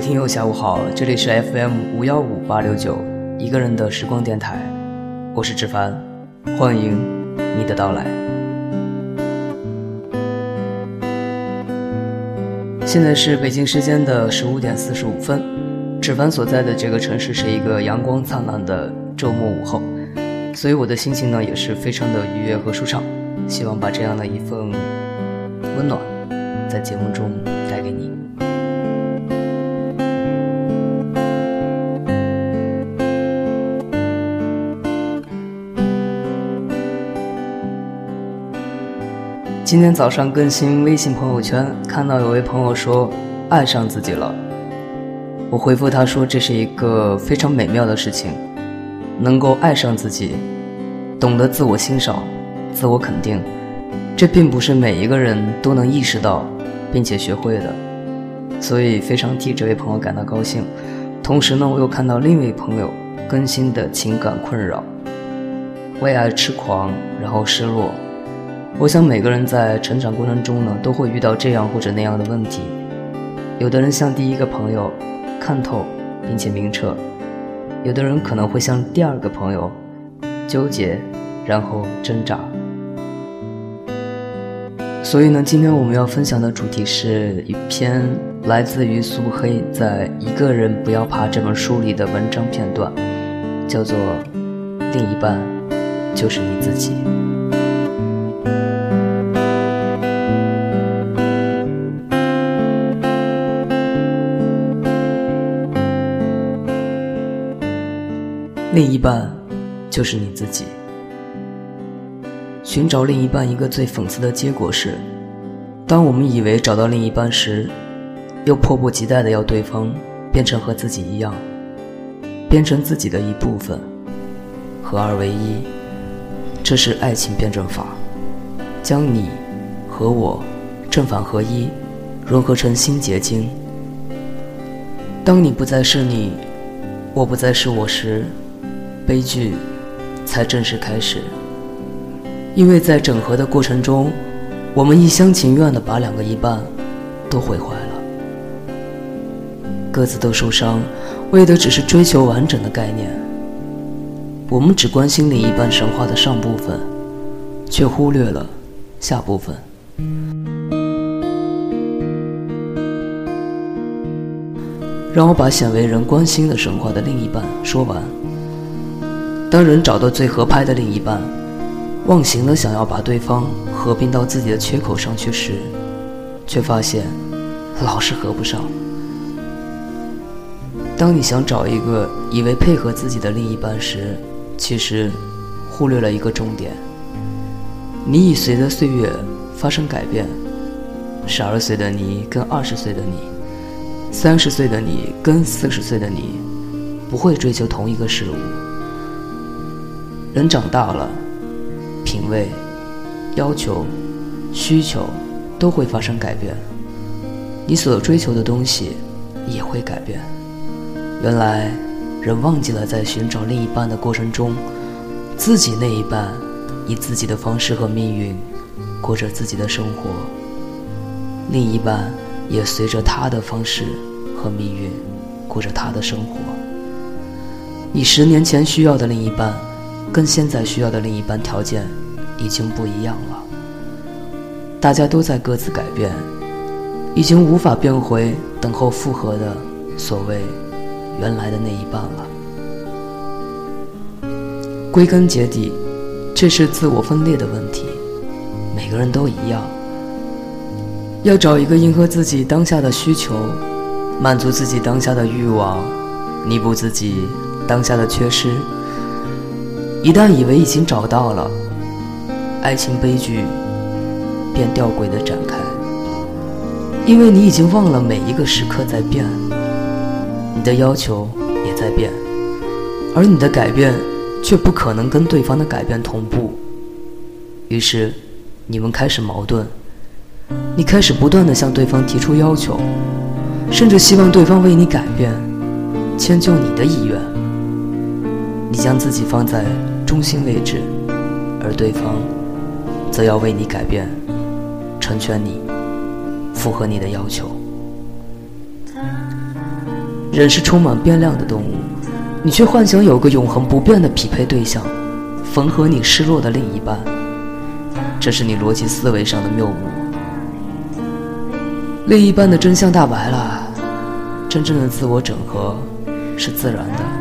位听友，下午好，这里是 FM 五幺五八六九一个人的时光电台，我是志凡，欢迎你的到来。现在是北京时间的十五点四十五分，志凡所在的这个城市是一个阳光灿烂的周末午后，所以我的心情呢也是非常的愉悦和舒畅，希望把这样的一份温暖在节目中今天早上更新微信朋友圈，看到有位朋友说爱上自己了。我回复他说这是一个非常美妙的事情，能够爱上自己，懂得自我欣赏、自我肯定，这并不是每一个人都能意识到并且学会的，所以非常替这位朋友感到高兴。同时呢，我又看到另一位朋友更新的情感困扰，为爱痴狂，然后失落。我想每个人在成长过程中呢，都会遇到这样或者那样的问题。有的人像第一个朋友，看透并且明澈；有的人可能会像第二个朋友，纠结，然后挣扎。所以呢，今天我们要分享的主题是一篇来自于苏黑在《一个人不要怕》这本书里的文章片段，叫做《另一半就是你自己》。另一半，就是你自己。寻找另一半，一个最讽刺的结果是，当我们以为找到另一半时，又迫不及待的要对方变成和自己一样，变成自己的一部分，合二为一。这是爱情辩证法，将你和我正反合一，融合成新结晶。当你不再是你，我不再是我时。悲剧才正式开始，因为在整合的过程中，我们一厢情愿地把两个一半都毁坏了，各自都受伤，为的只是追求完整的概念。我们只关心另一半神话的上部分，却忽略了下部分。让我把鲜为人关心的神话的另一半说完。当人找到最合拍的另一半，忘形的想要把对方合并到自己的缺口上去时，却发现老是合不上。当你想找一个以为配合自己的另一半时，其实忽略了一个重点：你已随着岁月发生改变。十二岁的你跟二十岁的你，三十岁的你跟四十岁的你，不会追求同一个事物。人长大了，品味、要求、需求都会发生改变，你所追求的东西也会改变。原来，人忘记了在寻找另一半的过程中，自己那一半以自己的方式和命运过着自己的生活，另一半也随着他的方式和命运过着他的生活。你十年前需要的另一半。跟现在需要的另一半条件已经不一样了，大家都在各自改变，已经无法变回等候复合的所谓原来的那一半了。归根结底，这是自我分裂的问题，每个人都一样，要找一个迎合自己当下的需求，满足自己当下的欲望，弥补自己当下的缺失。一旦以为已经找到了，爱情悲剧便吊诡的展开，因为你已经忘了每一个时刻在变，你的要求也在变，而你的改变却不可能跟对方的改变同步，于是你们开始矛盾，你开始不断的向对方提出要求，甚至希望对方为你改变，迁就你的意愿，你将自己放在中心位置，而对方。则要为你改变，成全你，符合你的要求。人是充满变量的动物，你却幻想有个永恒不变的匹配对象，缝合你失落的另一半。这是你逻辑思维上的谬误。另一半的真相大白了，真正的自我整合是自然的。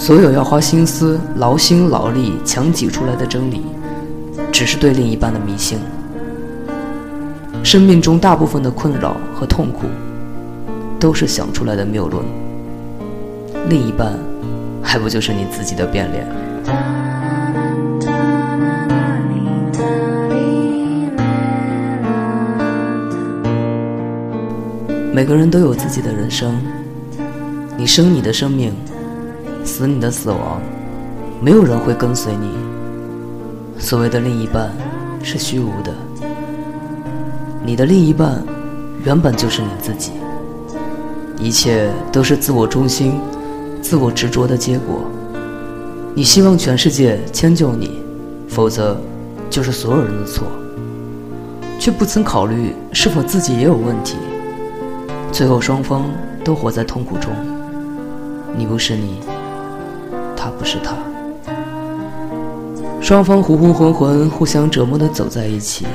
所有要花心思、劳心劳力强挤出来的真理。只是对另一半的迷信。生命中大部分的困扰和痛苦，都是想出来的谬论。另一半，还不就是你自己的变脸？每个人都有自己的人生，你生你的生命，死你的死亡，没有人会跟随你。所谓的另一半是虚无的，你的另一半原本就是你自己，一切都是自我中心、自我执着的结果。你希望全世界迁就你，否则就是所有人的错，却不曾考虑是否自己也有问题。最后双方都活在痛苦中，你不是你，不是他。双方糊糊浑浑、互相折磨的走在一起，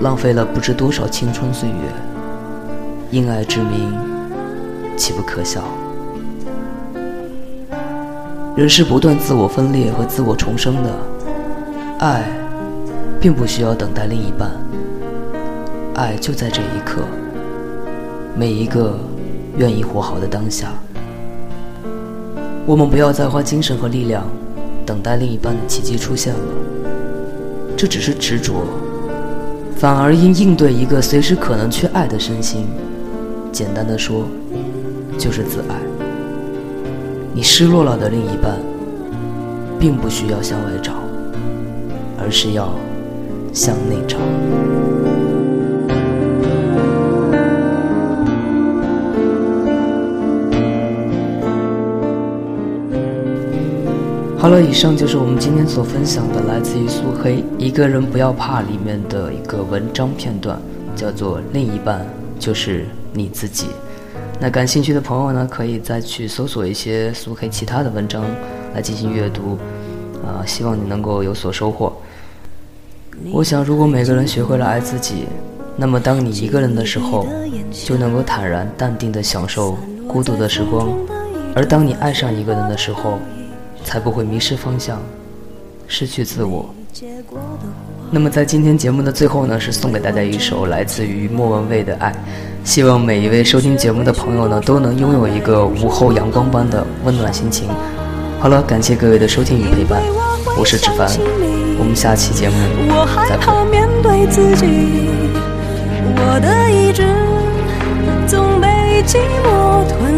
浪费了不知多少青春岁月。因爱之名，岂不可笑？人是不断自我分裂和自我重生的，爱，并不需要等待另一半，爱就在这一刻，每一个愿意活好的当下。我们不要再花精神和力量。等待另一半的奇迹出现了，这只是执着，反而应应对一个随时可能缺爱的身心。简单的说，就是自爱。你失落了的另一半，并不需要向外找，而是要向内找。以上就是我们今天所分享的来自于苏黑《一个人不要怕》里面的一个文章片段，叫做《另一半就是你自己》。那感兴趣的朋友呢，可以再去搜索一些苏黑其他的文章来进行阅读，啊，希望你能够有所收获。我想，如果每个人学会了爱自己，那么当你一个人的时候，就能够坦然淡定地享受孤独的时光；而当你爱上一个人的时候，才不会迷失方向，失去自我。那么在今天节目的最后呢，是送给大家一首来自于莫文蔚的《爱》，希望每一位收听节目的朋友呢，都能拥有一个午后阳光般的温暖心情。好了，感谢各位的收听与陪伴，我是芷凡，我们下期节目再会。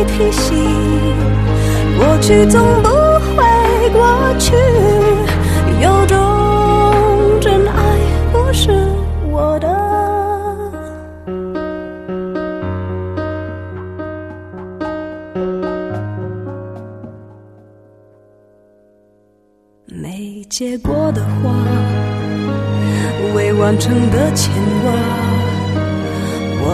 会提醒，过去总不会过去，有种真爱不是我的。没结果的花，未完成的牵挂。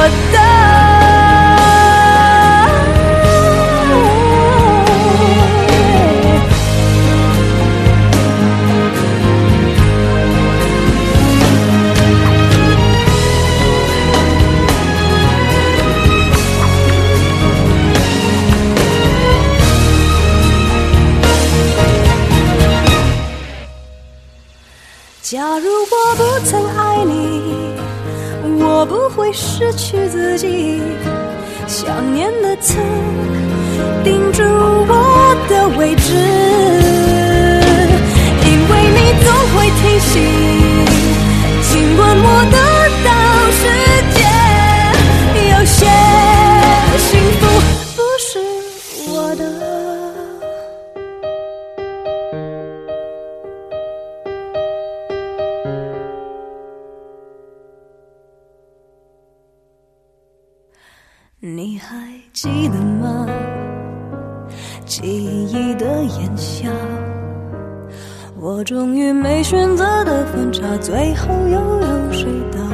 我的。假如我不曾爱你我不会失去自己。想念的刺钉住我的位置，因为你总会提醒，我终于没选择的分岔，最后又有谁到？